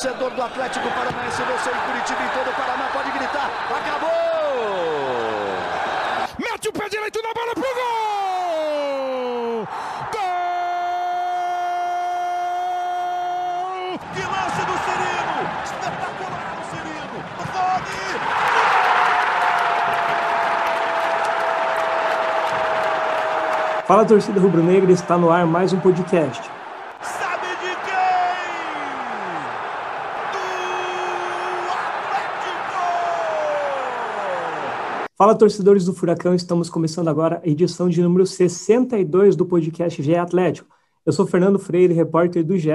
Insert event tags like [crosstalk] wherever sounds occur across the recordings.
torcedor do Atlético Paranaense, você em Curitiba e todo o Paraná pode gritar: acabou! Mete o pé direito na bola pro gol! Gol! Que lance do Cirino! Espetacular o Cirino! Rony! Fala torcida rubro-negra, está no ar mais um podcast. Sabe de quem? Do Atlético! Fala torcedores do Furacão, estamos começando agora a edição de número 62 do podcast GE Atlético. Eu sou Fernando Freire, repórter do GE,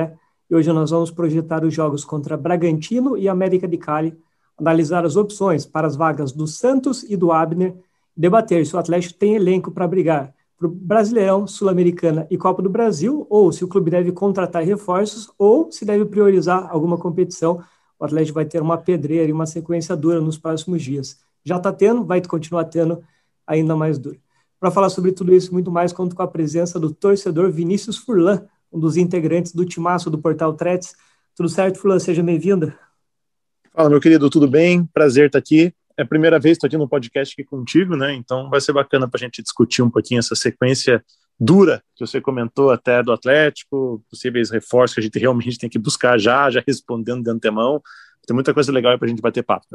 e hoje nós vamos projetar os jogos contra Bragantino e América de Cali, analisar as opções para as vagas do Santos e do Abner, debater se o Atlético tem elenco para brigar para o Brasileirão, Sul-Americana e Copa do Brasil, ou se o clube deve contratar reforços, ou se deve priorizar alguma competição. O Atlético vai ter uma pedreira e uma sequência dura nos próximos dias. Já está tendo, vai continuar tendo ainda mais dura. Para falar sobre tudo isso muito mais, conto com a presença do torcedor Vinícius Furlan, um dos integrantes do timaço do Portal Tretes. Tudo certo, Furlan? Seja bem-vindo. Fala, meu querido, tudo bem? Prazer estar aqui é a primeira vez que estou aqui no podcast aqui contigo, né? Então vai ser bacana para a gente discutir um pouquinho essa sequência dura que você comentou até do Atlético, possíveis reforços que a gente realmente tem que buscar já, já respondendo de antemão. Tem muita coisa legal para a gente bater papo.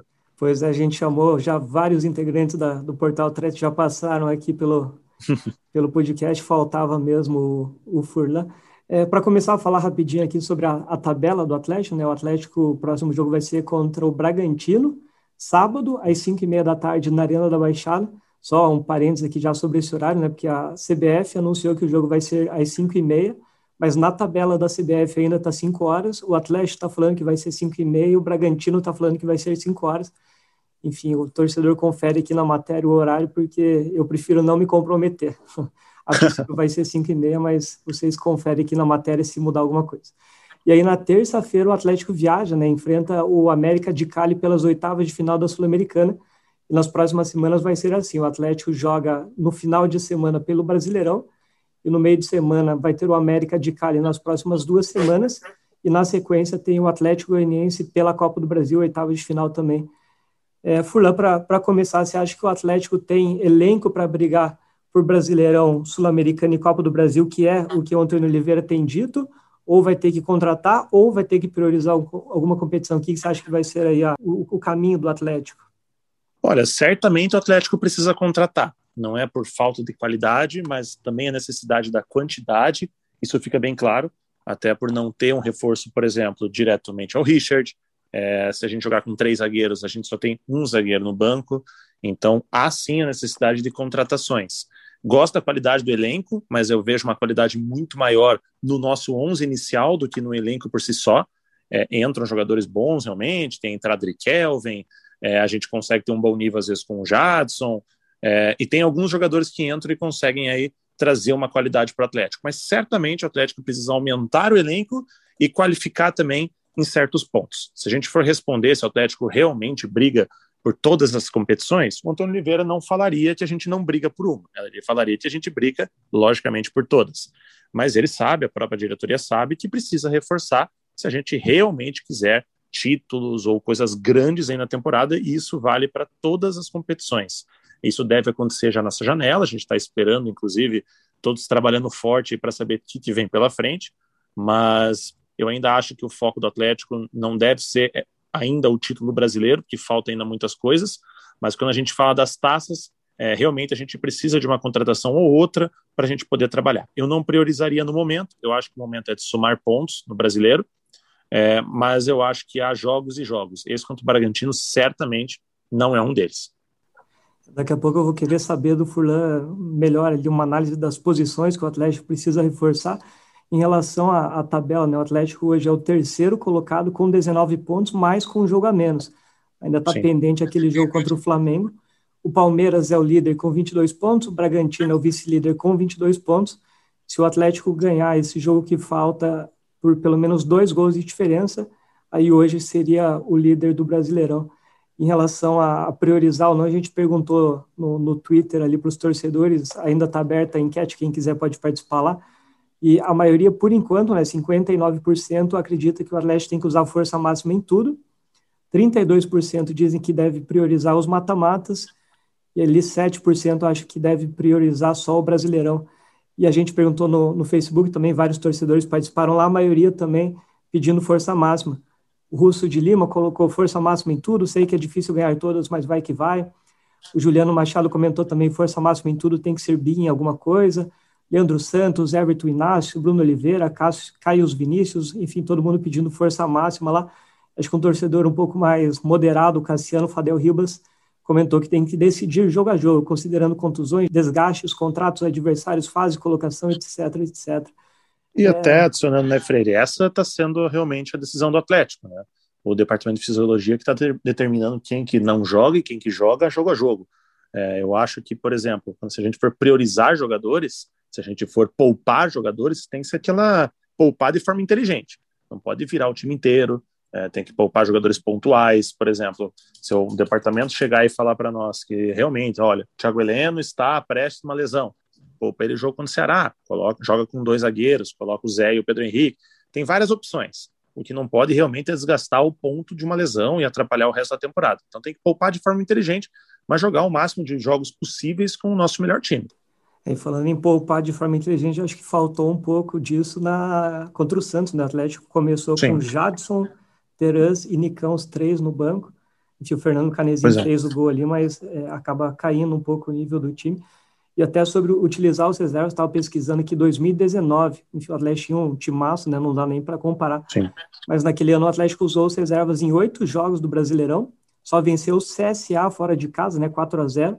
Pois é, a gente chamou já vários integrantes da, do Portal Atlético já passaram aqui pelo, [laughs] pelo podcast, faltava mesmo o, o Furlan. É, para começar a falar rapidinho aqui sobre a, a tabela do Atlético, né? O Atlético, o próximo jogo vai ser contra o Bragantino, sábado, às 5 e meia da tarde, na Arena da Baixada. Só um parênteses aqui já sobre esse horário, né? Porque a CBF anunciou que o jogo vai ser às 5 e meia, mas na tabela da CBF ainda está 5 horas. O Atlético está falando que vai ser 5 e meia, o Bragantino está falando que vai ser 5 horas. Enfim, o torcedor confere aqui na matéria o horário, porque eu prefiro não me comprometer. [laughs] A princípio vai ser 5 e meia, mas vocês conferem aqui na matéria se mudar alguma coisa. E aí na terça-feira o Atlético viaja, né, enfrenta o América de Cali pelas oitavas de final da Sul-Americana. E nas próximas semanas vai ser assim, o Atlético joga no final de semana pelo Brasileirão e no meio de semana vai ter o América de Cali nas próximas duas semanas e na sequência tem o Atlético Goianiense pela Copa do Brasil, oitavas de final também. É, Furlan, para começar, você acha que o Atlético tem elenco para brigar por Brasileirão, Sul-Americano e Copa do Brasil, que é o que o Antônio Oliveira tem dito, ou vai ter que contratar, ou vai ter que priorizar alguma competição? O que você acha que vai ser aí a, o, o caminho do Atlético? Olha, certamente o Atlético precisa contratar. Não é por falta de qualidade, mas também a necessidade da quantidade. Isso fica bem claro, até por não ter um reforço, por exemplo, diretamente ao Richard. É, se a gente jogar com três zagueiros, a gente só tem um zagueiro no banco. Então, há sim a necessidade de contratações. Gosto da qualidade do elenco, mas eu vejo uma qualidade muito maior no nosso 11 inicial do que no elenco por si só. É, entram jogadores bons realmente, tem entrada de Kelvin, é, a gente consegue ter um bom nível às vezes com o Jadson, é, e tem alguns jogadores que entram e conseguem aí trazer uma qualidade para o Atlético. Mas certamente o Atlético precisa aumentar o elenco e qualificar também em certos pontos. Se a gente for responder se o Atlético realmente briga por todas as competições, o Antônio Oliveira não falaria que a gente não briga por uma, ele falaria que a gente briga, logicamente, por todas. Mas ele sabe, a própria diretoria sabe que precisa reforçar se a gente realmente quiser títulos ou coisas grandes aí na temporada, e isso vale para todas as competições. Isso deve acontecer já nessa janela, a gente está esperando, inclusive, todos trabalhando forte para saber o que, vem pela frente, mas eu ainda acho que o foco do Atlético não deve ser ainda o título brasileiro, que falta ainda muitas coisas, mas quando a gente fala das taças, é, realmente a gente precisa de uma contratação ou outra para a gente poder trabalhar. Eu não priorizaria no momento, eu acho que o momento é de somar pontos no brasileiro, é, mas eu acho que há jogos e jogos. Esse contra o Bragantino certamente não é um deles. Daqui a pouco eu vou querer saber do Furlan melhor ali uma análise das posições que o Atlético precisa reforçar em relação à, à, tabela, né, o Atlético hoje é o terceiro colocado com 19 pontos, mais com um jogo a menos. Ainda está pendente aquele jogo contra o Flamengo. O Palmeiras é o líder com 22 pontos, o Bragantino é o vice-líder com 22 pontos. Se o Atlético ganhar esse jogo que falta por pelo menos dois gols de diferença, aí hoje seria o líder do Brasileirão. Em relação a priorizar ou não, a gente perguntou no, no Twitter ali para os torcedores, ainda está aberta a enquete, quem quiser pode participar lá E a maioria, por enquanto, né, 59% acredita que o Atlético tem que usar força máxima em tudo, 32% dizem que deve priorizar os mata-matas, e ali 7% acham que deve priorizar só o Brasileirão. E a gente perguntou no, no Facebook também, vários torcedores participaram lá, a maioria também pedindo força máxima. O Russo de Lima colocou força máxima em tudo, sei que é difícil ganhar todas, mas vai que vai. O Juliano Machado comentou também força máxima em tudo, tem que ser bi em alguma coisa. Leandro Santos, Everton Inácio, Bruno Oliveira, Caio Vinícius, enfim, todo mundo pedindo força máxima lá. Acho que um torcedor um pouco mais moderado, Cassiano Fadel Ribas, comentou que tem que decidir jogo a jogo, considerando contusões, desgastes, contratos adversários, fase, colocação, etc, etc. E é... até adicionando, né, Freire, essa está sendo realmente a decisão do Atlético, né? O departamento de fisiologia que está determinando quem que não joga e quem que joga jogo a jogo. É, eu acho que, por exemplo, se a gente for priorizar jogadores, se a gente for poupar jogadores, tem que ser aquela poupar de forma inteligente. Não pode virar o time inteiro, é, tem que poupar jogadores pontuais, por exemplo, se o departamento chegar e falar para nós que realmente, olha, Thiago Heleno está prestes a uma lesão, poupa ele jogo contra o Ceará, coloca, joga com dois zagueiros, coloca o Zé e o Pedro Henrique, tem várias opções. O que não pode realmente é desgastar o ponto de uma lesão e atrapalhar o resto da temporada. Então tem que poupar de forma inteligente, mas jogar o máximo de jogos possíveis com o nosso melhor time. E falando em poupar de forma inteligente, acho que faltou um pouco disso na contra o Santos, né? O Atlético começou Sim. com Jadson, Terãs e Nicão, os três no banco. E o Fernando Canezinho é. fez o gol ali, mas é, acaba caindo um pouco o nível do time. E até sobre utilizar os reservas, estava pesquisando que 2019, enfim, o Atlético tinha um timaço, né? Não dá nem para comparar. Sim. Mas naquele ano o Atlético usou os reservas em oito jogos do Brasileirão, só venceu o CSA fora de casa, né? 4 a 0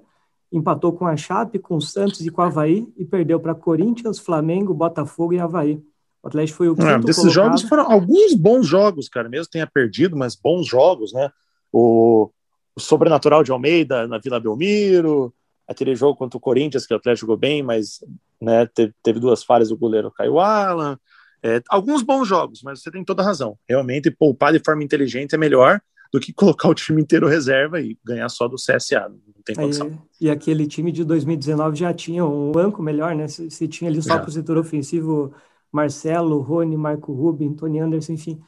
empatou com a Chape, com o Santos e com o Havaí e perdeu para Corinthians, Flamengo, Botafogo e Havaí. O Atlético foi o quinto é, Desses colocado. jogos foram alguns bons jogos, cara, mesmo tenha perdido, mas bons jogos, né? O, o Sobrenatural de Almeida na Vila Belmiro, aquele jogo contra o Corinthians que o Atlético jogou bem, mas né, teve, teve duas falhas do goleiro Caio Alan. É, alguns bons jogos, mas você tem toda razão. Realmente, poupar de forma inteligente é melhor do que [laughs] colocar o time inteiro reserva e ganhar só do CSA. Não tem condição. e aquele time de 2019 já tinha um banco melhor, né? Se, se tinha ali só para o setor ofensivo Marcelo, Rony, Marco Rubin, Tony Anderson, enfim.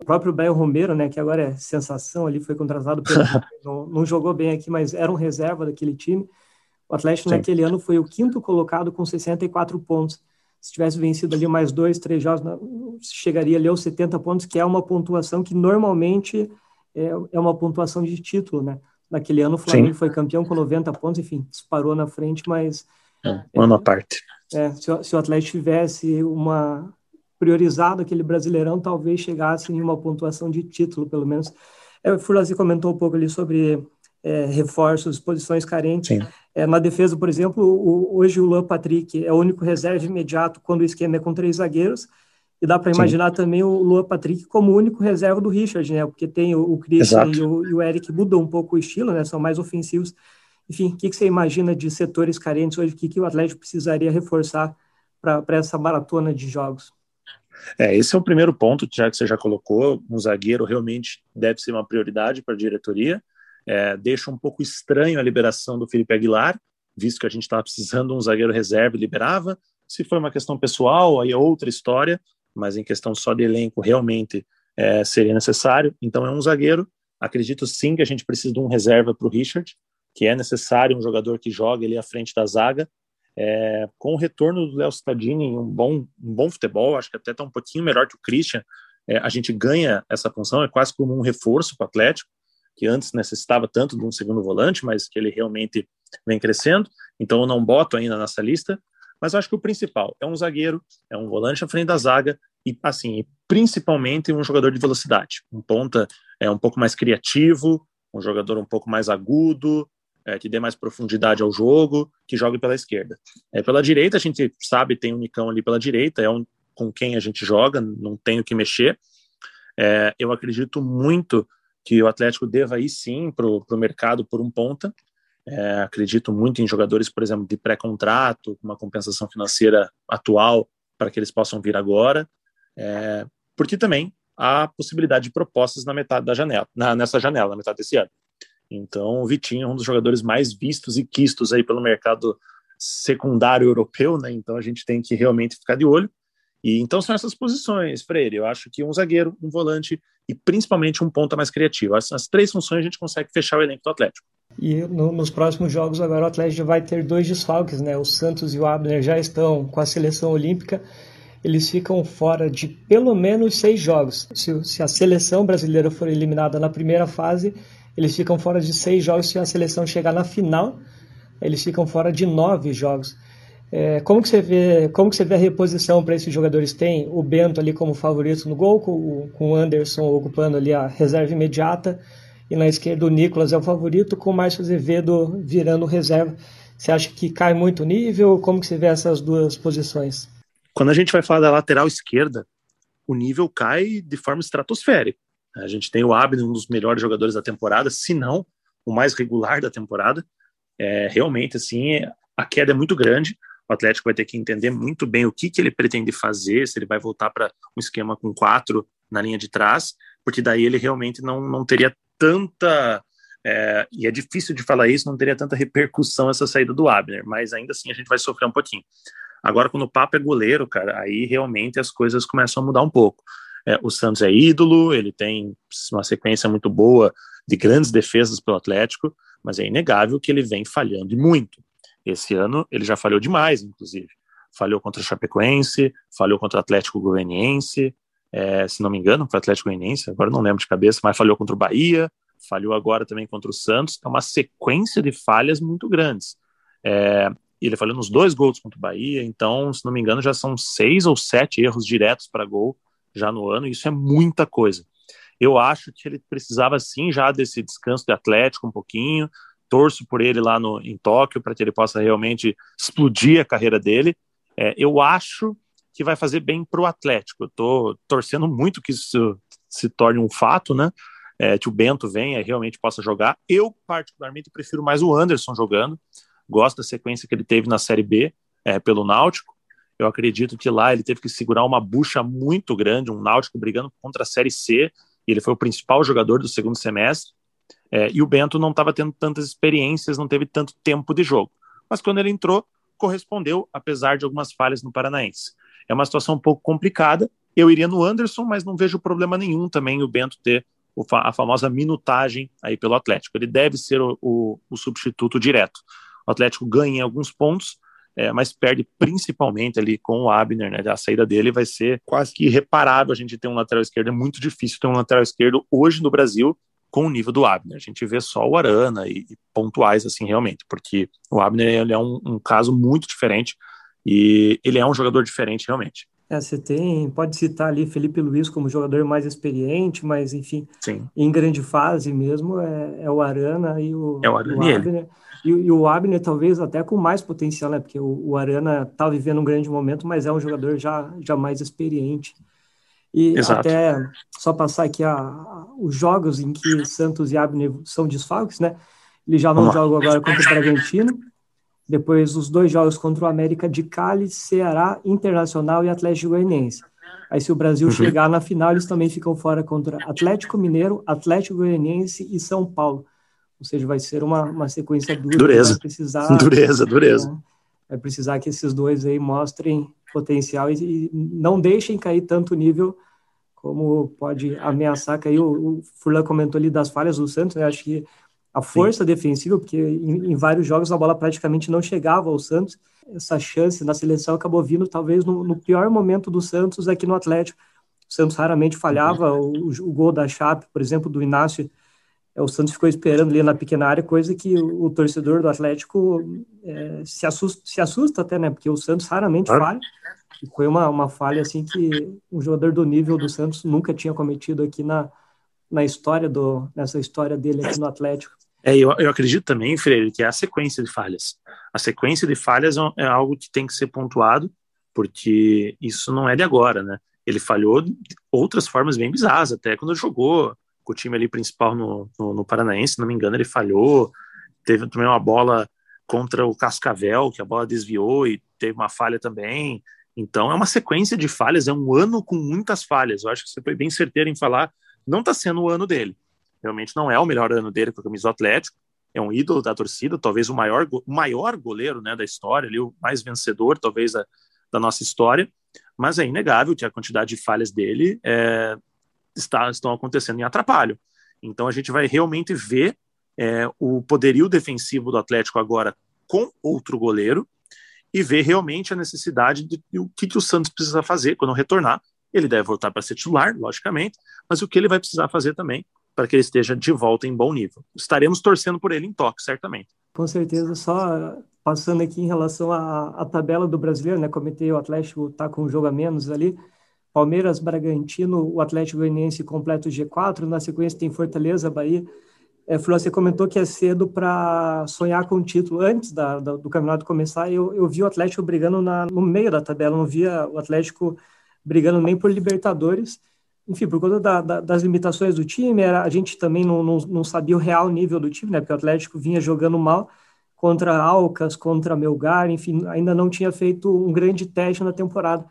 O próprio Bel Romero, né, que agora é sensação ali, foi contratado pelo. [laughs] não, não, jogou bem aqui, mas era um reserva daquele time. O Atlético Sim. naquele ano foi o quinto colocado com 64 pontos. Se tivesse vencido ali mais dois, três jogos, chegaria ali aos 70 pontos, que é uma pontuação que normalmente é, é uma pontuação de título, né? Naquele ano o Flamengo Sim. foi campeão com 90 pontos, enfim, disparou na frente, mas. É, um ano à parte. É, se, o, se o Atlético tivesse uma priorizado aquele brasileirão, talvez chegasse em uma pontuação de título, pelo menos. É, o Furlazi comentou um pouco ali sobre é, reforços, posições carentes. É, na defesa, por exemplo, o, hoje o Luan Patrick é o único reserva imediato quando o esquema é com três zagueiros. E dá para imaginar também o Luan Patrick como o único reserva do Richard, né? Porque tem o, o Christian e o, e o, Eric mudam um pouco o estilo, né? São mais ofensivos. Enfim, o que, que você imagina de setores carentes hoje? O que, que o Atlético precisaria reforçar para essa maratona de jogos? É, esse é o primeiro ponto, já que você já colocou. Um zagueiro realmente deve ser uma prioridade para a diretoria. É, deixa um pouco estranho a liberação do Felipe Aguilar, visto que a gente estava precisando de um zagueiro reserva e liberava. Se foi uma questão pessoal, aí é outra história mas em questão só de elenco realmente é, seria necessário. Então é um zagueiro. Acredito sim que a gente precisa de um reserva para o Richard, que é necessário um jogador que jogue ali à frente da zaga. É, com o retorno do Léo em um bom, um bom futebol, acho que até está um pouquinho melhor que o Christian, é, a gente ganha essa função, é quase como um reforço para o Atlético, que antes necessitava tanto de um segundo volante, mas que ele realmente vem crescendo. Então eu não boto ainda nessa lista, mas acho que o principal é um zagueiro, é um volante à frente da zaga e, assim, principalmente um jogador de velocidade. Um ponta é um pouco mais criativo, um jogador um pouco mais agudo, é, que dê mais profundidade ao jogo, que jogue pela esquerda. É, pela direita, a gente sabe, tem um Nicão ali pela direita, é um com quem a gente joga, não tem o que mexer. É, eu acredito muito que o Atlético deva ir sim para o mercado por um ponta, é, acredito muito em jogadores, por exemplo, de pré-contrato, uma compensação financeira atual para que eles possam vir agora, é, porque também há possibilidade de propostas na metade da janela, na, nessa janela, na metade desse ano. Então, o Vitinho é um dos jogadores mais vistos e quistos aí pelo mercado secundário europeu, né? Então a gente tem que realmente ficar de olho. E então são essas posições, Freire. Eu acho que um zagueiro, um volante e principalmente um ponta mais criativo. As, as três funções a gente consegue fechar o elenco do Atlético. E no, nos próximos jogos agora o Atlético vai ter dois desfalques, né? O Santos e o Abner já estão com a seleção olímpica. Eles ficam fora de pelo menos seis jogos. Se, se a seleção brasileira for eliminada na primeira fase, eles ficam fora de seis jogos. Se a seleção chegar na final, eles ficam fora de nove jogos. É, como que você vê, como que você vê a reposição para esses jogadores? Tem o Bento ali como favorito no gol, com, com o Anderson ocupando ali a reserva imediata, e na esquerda o Nicolas é o favorito, com o Márcio Azevedo virando reserva. Você acha que cai muito o nível? Como que você vê essas duas posições? Quando a gente vai falar da lateral esquerda, o nível cai de forma estratosférica. A gente tem o Abner, um dos melhores jogadores da temporada, se não o mais regular da temporada. É, realmente, assim, a queda é muito grande o Atlético vai ter que entender muito bem o que, que ele pretende fazer, se ele vai voltar para um esquema com quatro na linha de trás, porque daí ele realmente não, não teria tanta. É, e é difícil de falar isso, não teria tanta repercussão essa saída do Abner, mas ainda assim a gente vai sofrer um pouquinho. Agora, quando o Papo é goleiro, cara, aí realmente as coisas começam a mudar um pouco. É, o Santos é ídolo, ele tem uma sequência muito boa de grandes defesas pelo Atlético, mas é inegável que ele vem falhando muito. Esse ano ele já falhou demais, inclusive. Falhou contra o Chapecoense, falhou contra o Atlético Goianiense, é, se não me engano, foi o Atlético Goianiense, agora não lembro de cabeça, mas falhou contra o Bahia, falhou agora também contra o Santos. É uma sequência de falhas muito grandes. É, ele falhou nos dois gols contra o Bahia, então, se não me engano, já são seis ou sete erros diretos para gol já no ano, e isso é muita coisa. Eu acho que ele precisava sim já desse descanso de Atlético um pouquinho, torço por ele lá no, em Tóquio para que ele possa realmente explodir a carreira dele. É, eu acho que vai fazer bem para o Atlético. Eu torcendo muito que isso se torne um fato, né? É, que o Bento venha e realmente possa jogar. Eu, particularmente, prefiro mais o Anderson jogando. Gosto da sequência que ele teve na Série B é, pelo Náutico. Eu acredito que lá ele teve que segurar uma bucha muito grande, um Náutico brigando contra a Série C. E ele foi o principal jogador do segundo semestre. É, e o Bento não estava tendo tantas experiências, não teve tanto tempo de jogo. Mas quando ele entrou, correspondeu, apesar de algumas falhas no Paranaense. É uma situação um pouco complicada. Eu iria no Anderson, mas não vejo problema nenhum também o Bento ter a famosa minutagem aí pelo Atlético. Ele deve ser o, o, o substituto direto. O Atlético ganha alguns pontos, é, mas perde principalmente ali com o Abner, né? A saída dele vai ser quase que irreparável a gente ter um lateral esquerdo. É muito difícil ter um lateral esquerdo hoje no Brasil com o nível do Abner. A gente vê só o Arana e, e pontuais, assim, realmente, porque o Abner ele é um, um, caso muito diferente e ele é um jogador diferente, realmente. É, você tem, pode citar ali Felipe Luiz como jogador mais experiente, mas enfim, Sim. em grande fase mesmo é, é o Arana e o, é o, Arana o Abner. E, e, o Abner talvez até com mais potencial, né? Porque o, o Arana está vivendo um grande momento, mas é um jogador já, já mais experiente. E Exato. até só passar aqui a, a, os jogos em que Santos e Abner são desfalques, né? Ele já não joga agora contra o Bragantino. Depois os dois jogos contra o América de Cali, Ceará, Internacional e Atlético Goianiense. Aí se o Brasil uhum. chegar na final, eles também ficam fora contra Atlético Mineiro, Atlético Goianiense e São Paulo. Ou seja, vai ser uma, uma sequência dura. Dureza. Vai precisar, dureza, dureza. Né? Vai precisar que esses dois aí mostrem potencial e, e não deixem cair tanto nível como pode ameaçar cair. O, o Furlan comentou ali das falhas do Santos, né? acho que a força Sim. defensiva, porque em, em, vários jogos a bola praticamente não chegava ao Santos, essa chance na seleção acabou vindo talvez no, no pior momento do Santos aqui no Atlético. O Santos raramente falhava, uhum. o, o, gol da Chape, por exemplo, do Inácio, o Santos ficou esperando ali na pequena área, coisa que o, o torcedor do Atlético é, se, assusta, se assusta até, né? Porque o Santos raramente falha, foi uma, uma falha assim que um jogador do nível do Santos nunca tinha cometido aqui na, na história do nessa história dele aqui no Atlético. É, eu, eu acredito também, Freire, que é a sequência de falhas. A sequência de falhas é, é algo que tem que ser pontuado, porque isso não é de agora, né? Ele falhou de outras formas bem bizarras, até quando jogou com o time ali principal no, no, no Paranaense, se não me engano, ele falhou. Teve também uma bola contra o Cascavel, que a bola desviou e teve uma falha também. Então é uma sequência de falhas, é um ano com muitas falhas. Eu acho que você foi bem certeiro em falar, não está sendo o ano dele. Realmente não é o melhor ano dele com a camisa do Atlético. É um ídolo da torcida, talvez o maior, o maior goleiro né, da história, ali, o mais vencedor, talvez, da, da nossa história. mas é inegável que a quantidade de falhas dele é, está, estão acontecendo em atrapalho. Então a gente vai realmente ver é, o poderio defensivo do Atlético agora com outro goleiro e ver realmente a necessidade de, de o que, que o Santos precisa fazer quando retornar. Ele deve voltar para ser titular, logicamente, mas o que ele vai precisar fazer também para que ele esteja de volta em bom nível. Estaremos torcendo por ele em toque, certamente. Com certeza, só passando aqui em relação à, à tabela do brasileiro, né? Comentei o Atlético está com um jogo a menos ali. Palmeiras, Bragantino, o Atlético Goianiense completa o G4, na sequência tem Fortaleza, Bahia. É, Flor, você comentou que é cedo para sonhar com o título. Antes da, da, do campeonato começar, eu, eu vi o Atlético brigando na, no meio da tabela, não via o Atlético brigando nem por Libertadores. Enfim, por conta da, da, das limitações do time, era, a gente também não, não, não, sabia o real nível do time, né? Porque o Atlético vinha jogando mal contra Alcas, contra Melgar, enfim, ainda não tinha feito um grande teste na temporada.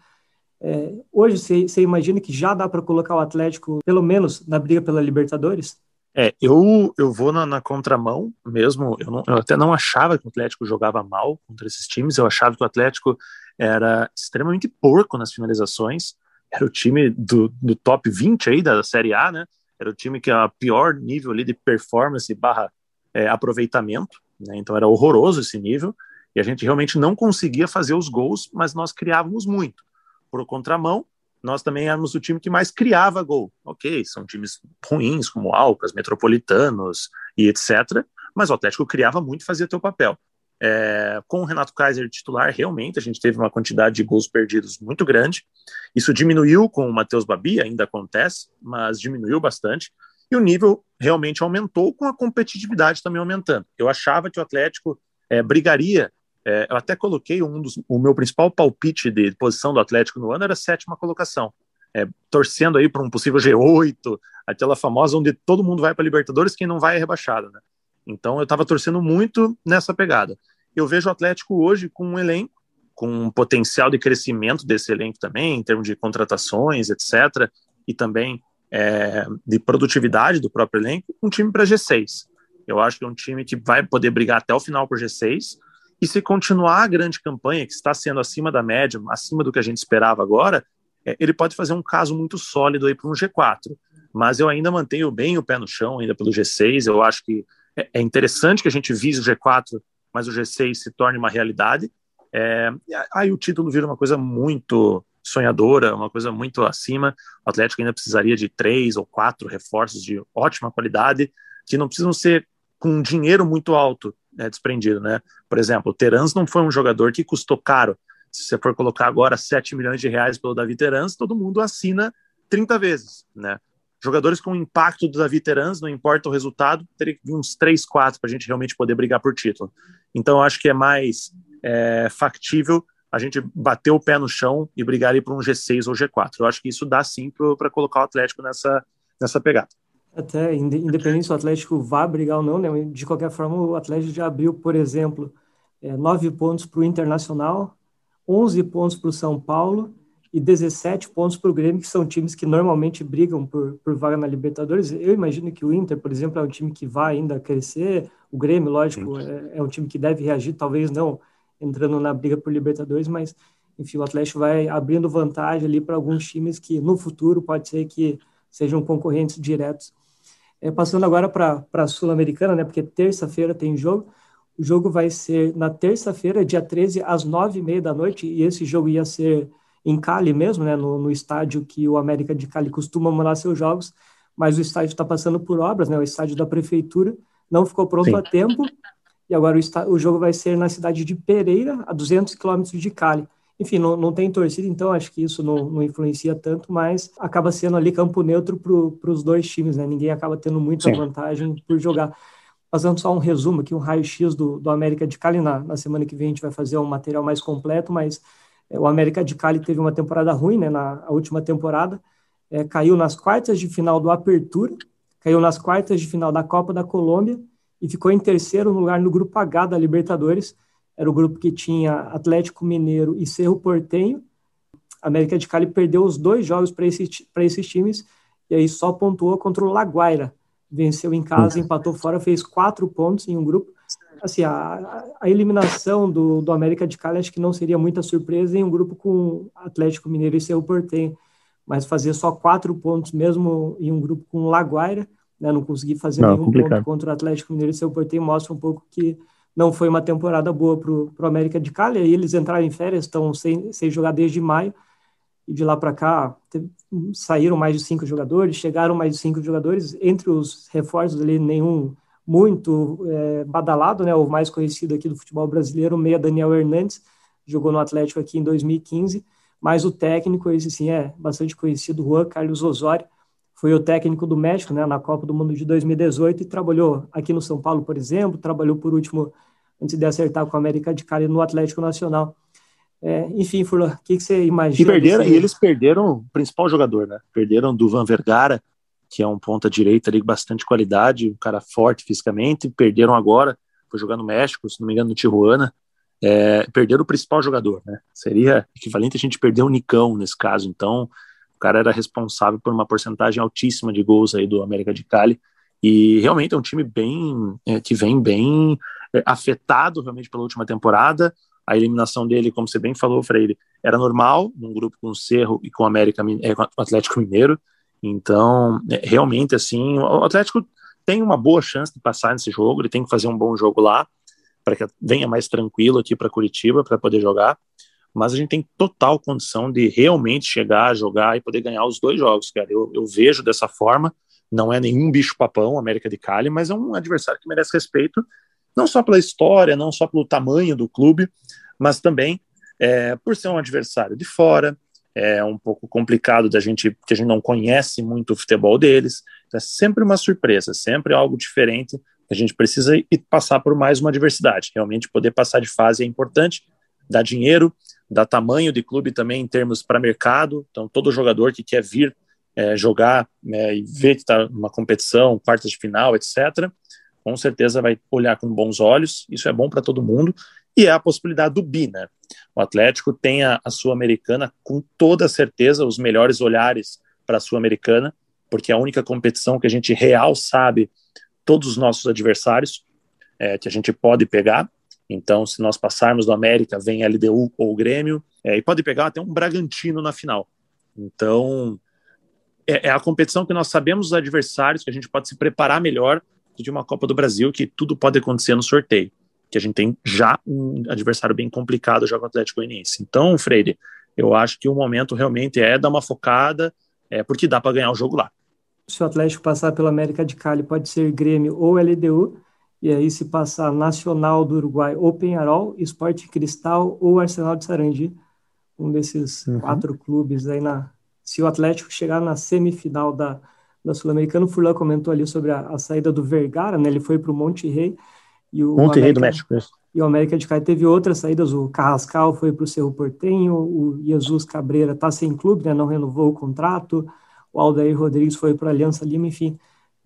É, hoje, você imagina que já dá para colocar o Atlético, pelo menos, na briga pela Libertadores? É, eu, eu vou na, na contramão mesmo. Eu, não, eu, até não achava que o Atlético jogava mal contra esses times. Eu achava que o Atlético era extremamente porco nas finalizações. Era o time do, do top 20 aí da Série A, né? Era o time que a pior nível ali de performance barra é, aproveitamento. Né? Então era horroroso esse nível. E a gente realmente não conseguia fazer os gols, mas nós criávamos muito. Por contramão, nós também éramos o time que mais criava gol. Ok, são times ruins, como Alcas, Metropolitanos e etc. Mas o Atlético criava muito e fazia teu papel. É, com o Renato Kaiser titular, realmente a gente teve uma quantidade de gols perdidos muito grande. Isso diminuiu com o Matheus Babi, ainda acontece, mas diminuiu bastante. E o nível realmente aumentou com a competitividade também aumentando. Eu achava que o Atlético é, brigaria é, eu até coloquei um dos, o meu principal palpite de posição do Atlético no ano era a sétima colocação, é, torcendo aí para um possível G8, aquela famosa onde todo mundo vai para Libertadores, quem não vai é rebaixado, né? Então eu estava torcendo muito nessa pegada. Eu vejo o Atlético hoje com um elenco, com um potencial de crescimento desse elenco também, em termos de contratações, etc., e também é, de produtividade do próprio elenco, um time para G6. Eu acho que é um time que vai poder brigar até o final por G6, e se continuar a grande campanha, que está sendo acima da média, acima do que a gente esperava agora, é, ele pode fazer um caso muito sólido aí para um G4. Mas eu ainda mantenho bem o pé no chão, ainda pelo G6. Eu acho que é, é interessante que a gente vise o G4, mas o G6 se torne uma realidade. É, aí o título vira uma coisa muito sonhadora, uma coisa muito acima. O Atlético ainda precisaria de três ou quatro reforços de ótima qualidade, que não precisam ser com dinheiro muito alto, né, desprendido, né? Por exemplo, o Terans não foi um jogador que custou caro. Se você for colocar agora 7 milhões de reais pelo Davi Terans, todo mundo assina 30 vezes, né? Jogadores com impacto do Davi Terans, não importa o resultado, teria que vir uns 3, 4 para a gente realmente poder brigar por título. Então, acho que é mais é, factível a gente bater o pé no chão e brigar ali por um G6 ou G4. Eu acho que isso dá sim para colocar o Atlético nessa, nessa pegada. Até, independente se o Atlético vá brigar ou não, né? de qualquer forma, o Atlético já abriu, por exemplo, é, nove pontos para o Internacional, 11 pontos para o São Paulo e 17 pontos para o Grêmio, que são times que normalmente brigam por, por vaga na Libertadores. Eu imagino que o Inter, por exemplo, é um time que vai ainda crescer, o Grêmio, lógico, é, é um time que deve reagir, talvez não entrando na briga por Libertadores, mas enfim, o Atlético vai abrindo vantagem ali para alguns times que no futuro pode ser que sejam concorrentes diretos é, passando agora para a Sul-Americana, né? Porque terça-feira tem jogo. O jogo vai ser na terça-feira, dia 13, às nove e meia da noite, e esse jogo ia ser em Cali mesmo, né? No, no estádio que o América de Cali costuma mandar seus jogos, mas o estádio está passando por obras, né? O estádio da prefeitura não ficou pronto Sim. a tempo, e agora o, o jogo vai ser na cidade de Pereira, a 200 quilômetros de Cali enfim, não, não tem torcida, então acho que isso não, não influencia tanto, mas acaba sendo ali campo neutro para os dois times, né? Ninguém acaba tendo muita Sim. vantagem por jogar. Fazendo só um resumo aqui, um raio-x do, do América de Cali. Na, na semana que vem a gente vai fazer um material mais completo, mas é, o América de Cali teve uma temporada ruim, né? Na última temporada, é, caiu nas quartas de final do Apertura, caiu nas quartas de final da Copa da Colômbia e ficou em terceiro lugar no grupo H da Libertadores era o grupo que tinha Atlético Mineiro e Cerro Portenho. A América de Cali perdeu os dois jogos para esse, esses times e aí só pontuou contra o Laguaira. Venceu em casa, empatou fora, fez quatro pontos em um grupo. assim, a, a eliminação do, do América de Cali acho que não seria muita surpresa em um grupo com Atlético Mineiro e Cerro Porteño, mas fazer só quatro pontos mesmo em um grupo com Laguaira, né, não conseguir fazer não, nenhum complicado. ponto contra o Atlético Mineiro e Cerro Porteño mostra um pouco que não foi uma temporada boa para o América de Cali, aí eles entraram em férias, estão sem, sem jogar desde maio, e de lá para cá saíram mais de cinco jogadores, chegaram mais de cinco jogadores, entre os reforços ali nenhum muito é, badalado, né, o mais conhecido aqui do futebol brasileiro, meia Daniel Hernandes, jogou no Atlético aqui em 2015, mas o técnico, esse sim é bastante conhecido, Juan Carlos Osório, foi o técnico do México, né, na Copa do Mundo de 2018 e trabalhou aqui no São Paulo, por exemplo, trabalhou por último, antes de acertar com a América de Cali, no Atlético Nacional. É, enfim, Furlan, o que, que, você imagina? E, perderam, e eles perderam o principal jogador, né? Perderam do Van Vergara, que é um ponta direita ali com bastante qualidade, um cara forte fisicamente. Perderam agora, foi jogar no México, se não me engano, no Tijuana. É, perderam o principal jogador, né? Seria equivalente a gente perder o Nicão nesse caso. Então, o cara era responsável por uma porcentagem altíssima de gols aí do América de Cali. E realmente é um time bem é, que vem bem é, afetado realmente pela última temporada a eliminação dele, como você bem falou, Freire, era normal, num grupo com o Cerro e com o América, é, com o Atlético Mineiro. Então, é, realmente, assim, o Atlético tem uma boa chance de passar nesse jogo, ele tem que fazer um bom jogo lá, para que venha mais tranquilo aqui para Curitiba, para poder jogar. Mas a gente tem total condição de realmente chegar, jogar e poder ganhar os dois jogos, cara. Eu, eu vejo dessa forma, não é nenhum bicho-papão, América de Cali, mas é um adversário que merece respeito não só pela história, não só pelo tamanho do clube, mas também é, por ser um adversário de fora, é um pouco complicado da gente, porque a gente não conhece muito o futebol deles, então é sempre uma surpresa, sempre algo diferente, a gente precisa ir passar por mais uma diversidade, realmente poder passar de fase é importante, dá dinheiro, dá tamanho de clube também em termos para mercado, então todo jogador que quer vir é, jogar é, e ver que está numa competição, quartas de final, etc., com certeza vai olhar com bons olhos, isso é bom para todo mundo, e é a possibilidade do bi, né? O Atlético tem a, a Sul-Americana com toda certeza os melhores olhares para a Sul-Americana, porque é a única competição que a gente real sabe todos os nossos adversários é, que a gente pode pegar. Então, se nós passarmos do América, vem LDU ou Grêmio, é, e pode pegar até um Bragantino na final. Então, é, é, a competição que nós sabemos os adversários, que a gente pode se preparar melhor de uma Copa do Brasil, que tudo pode acontecer no sorteio, que a gente tem já um adversário bem complicado com o Atlético Goianiense. Então, Freire, eu acho que o momento realmente é dar uma focada, é porque dá para ganhar o jogo lá. Se o Atlético passar pela América de Cali, pode ser Grêmio ou LDU, e aí se passar Nacional do Uruguai ou Penharol, Esporte Cristal ou Arsenal de Sarandi, um desses uhum. quatro clubes aí na... Se o Atlético chegar na semifinal da, da Sul-Americana. O Furlan comentou ali sobre a, a, saída do Vergara, né? Ele foi para o Monte Rei. E o Monte Rei do México, isso. E o América de Cali teve outras saídas. O Carrascal foi para o Cerro Portenho, o Jesus Cabreira está sem clube, né? Não renovou o contrato. O Aldair Rodrigues foi para a Aliança Lima, enfim,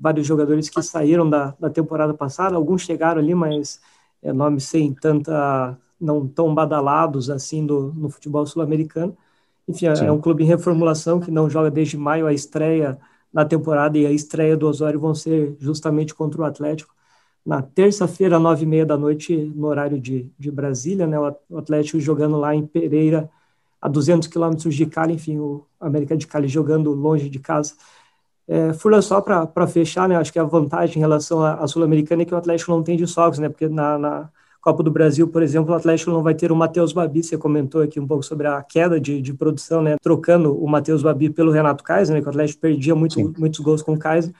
vários jogadores que saíram da, da temporada passada. Alguns chegaram ali, mas é, nomes sem tanta, não tão badalados assim do, no futebol sul-americano. Enfim, é, é um clube em reformulação que não joga desde maio. A estreia na temporada e a estreia do Osório vão ser justamente contra o Atlético na terça-feira, nove e meia da noite, no horário de, de Brasília, né? O Atlético jogando lá em Pereira, a 200 quilômetros de Cali, enfim, o América de Cali jogando longe de casa. É, só para fechar, né? Acho que a vantagem em relação à, à Sul-Americana é que o Atlético não tem de desfalques, né? Porque na, na Copa do Brasil, por exemplo, o Atlético não vai ter o Matheus Babi, você comentou aqui um pouco sobre a queda de, de produção, né, trocando o Matheus Babi pelo Renato Kaiser, né, que o Atlético perdia muito, muitos gols com o Kaiser.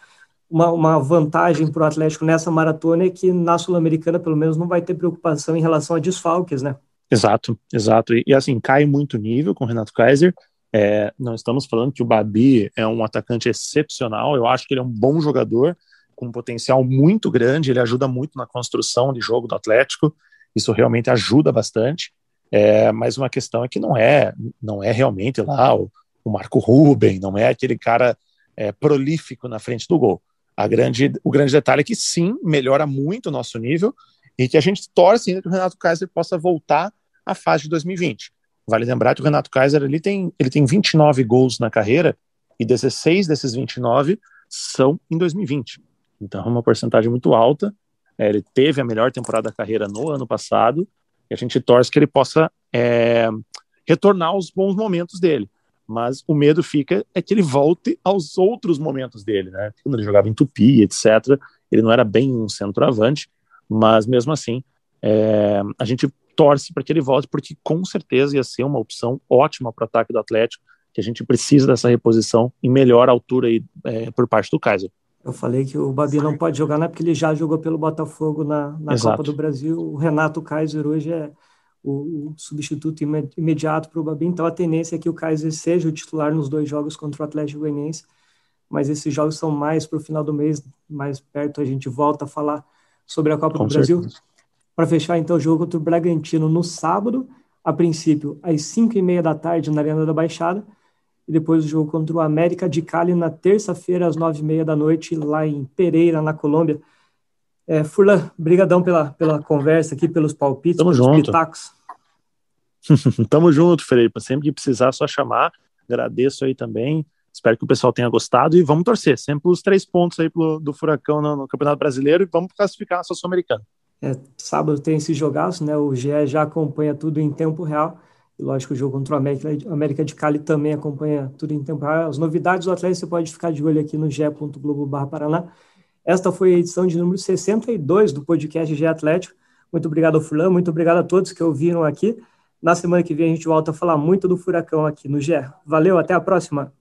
Uma, uma vantagem para o Atlético nessa maratona é que na Sul-Americana, pelo menos, não vai ter preocupação em relação a desfalques, né? Exato, exato. E, e assim, cai muito nível com o Renato Kaiser. É, não estamos falando que o Babi é um atacante excepcional, eu acho que ele é um bom jogador, com um potencial muito grande, ele ajuda muito na construção de jogo do Atlético, isso realmente ajuda bastante, é, mas uma questão é que não é, não é realmente lá o, o Marco Ruben, não é aquele cara é, prolífico na frente do gol. A grande, o grande detalhe é que sim, melhora muito o nosso nível e que a gente torce ainda que o Renato Kaiser possa voltar à fase de 2020. Vale lembrar que o Renato Kaiser ele tem, ele tem 29 gols na carreira e 16 desses 29 são em 2020. Então, é uma porcentagem muito alta. É, ele teve a melhor temporada da carreira no ano passado e a gente torce que ele possa é, retornar aos bons momentos dele. Mas o medo fica é que ele volte aos outros momentos dele, né? Quando ele jogava em Tupi, etc. Ele não era bem um centroavante, mas mesmo assim é, a gente torce para que ele volte, porque com certeza ia ser uma opção ótima para o ataque do Atlético, que a gente precisa dessa reposição em melhor altura aí, é, por parte do Kaiser. Eu falei que o Babi não pode jogar, não é porque ele já jogou pelo Botafogo na, na Copa do Brasil. O Renato Kaiser hoje é o, o substituto imediato para o Babi, então a tendência é que o Kaiser seja o titular nos dois jogos contra o Atlético Goianiense, mas esses jogos são mais para o final do mês, mais perto a gente volta a falar sobre a Copa Com do Brasil. Para fechar então o jogo contra o Bragantino no sábado, a princípio às 5 e meia da tarde na Arena da Baixada, e depois o jogo contra o América de Cali na terça-feira, às nove e meia da noite, lá em Pereira, na Colômbia. É, Furlan, brigadão pela, pela conversa aqui, pelos palpites, Tamo pelos junto. pitacos. [laughs] Tamo junto, Felipe. Sempre que precisar, só chamar. Agradeço aí também. Espero que o pessoal tenha gostado e vamos torcer sempre os três pontos aí pro, do Furacão no, no Campeonato Brasileiro e vamos classificar a Sul-Americana. É, sábado tem esse jogaço, né? O GE já acompanha tudo em tempo real. E lógico, o jogo contra o América, América de Cali também acompanha tudo em tempo real. As novidades do Atlético você pode ficar de olho aqui no ge.globo.br Paraná. Esta foi a edição de número 62 do podcast Ge Atlético. Muito obrigado ao Furlan, muito obrigado a todos que ouviram aqui. Na semana que vem a gente volta a falar muito do Furacão aqui no GE. Valeu, até a próxima!